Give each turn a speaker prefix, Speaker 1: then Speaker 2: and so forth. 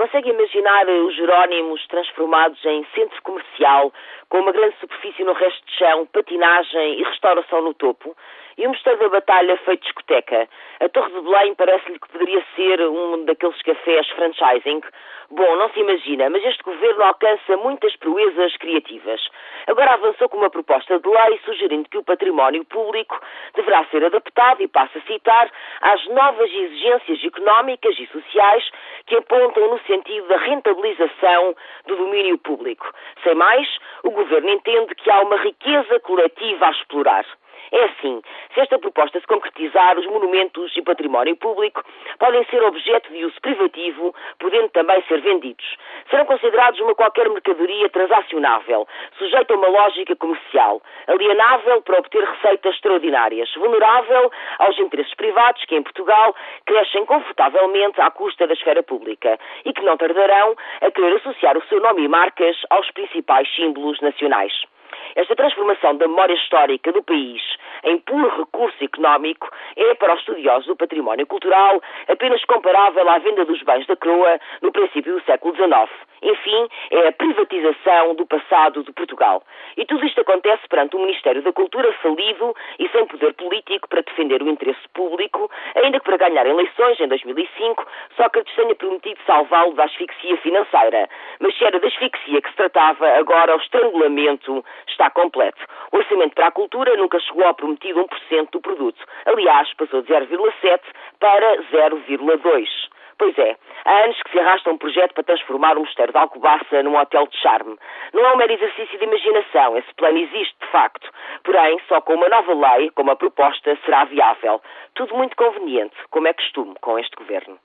Speaker 1: Consegue imaginar os Jerónimos transformados em centro comercial, com uma grande superfície no resto de chão, patinagem e restauração no topo? E o Mosteiro da Batalha feito discoteca? A Torre de Belém parece-lhe que poderia ser um daqueles cafés franchising? Bom, não se imagina, mas este governo alcança muitas proezas criativas. Agora avançou com uma proposta de lei sugerindo que o património público deverá ser adaptado, e passa a citar, às novas exigências económicas e sociais que apontam no sentido da rentabilização do domínio público. Sem mais, o governo entende que há uma riqueza coletiva a explorar. É assim, se esta proposta se concretizar, os monumentos e património público podem ser objeto de uso privativo, podendo também ser vendidos. Serão considerados uma qualquer mercadoria transacionável, sujeita a uma lógica comercial, alienável para obter receitas extraordinárias, vulnerável aos interesses privados que em Portugal crescem confortavelmente à custa da esfera pública e que não tardarão a querer associar o seu nome e marcas aos principais símbolos nacionais. Esta transformação da memória histórica do país em puro recurso económico é, para os estudiosos do património cultural, apenas comparável à venda dos bens da coroa no princípio do século XIX. Enfim, é a privatização do passado de Portugal. E tudo isto acontece perante um Ministério da Cultura falido e sem poder político para defender o interesse público, ainda que para ganhar eleições em 2005, Sócrates tenha prometido salvá-lo da asfixia financeira. Mas se era da asfixia que se tratava, agora o estrangulamento está completo. O orçamento para a cultura nunca chegou ao prometido 1% do produto. Aliás, passou de 0,7% para 0,2%. Pois é, há anos que se arrasta um projeto para transformar o Mosteiro de Alcobaça num hotel de charme. Não é um mero exercício de imaginação, esse plano existe de facto. Porém, só com uma nova lei, como a proposta, será viável. Tudo muito conveniente, como é costume com este governo.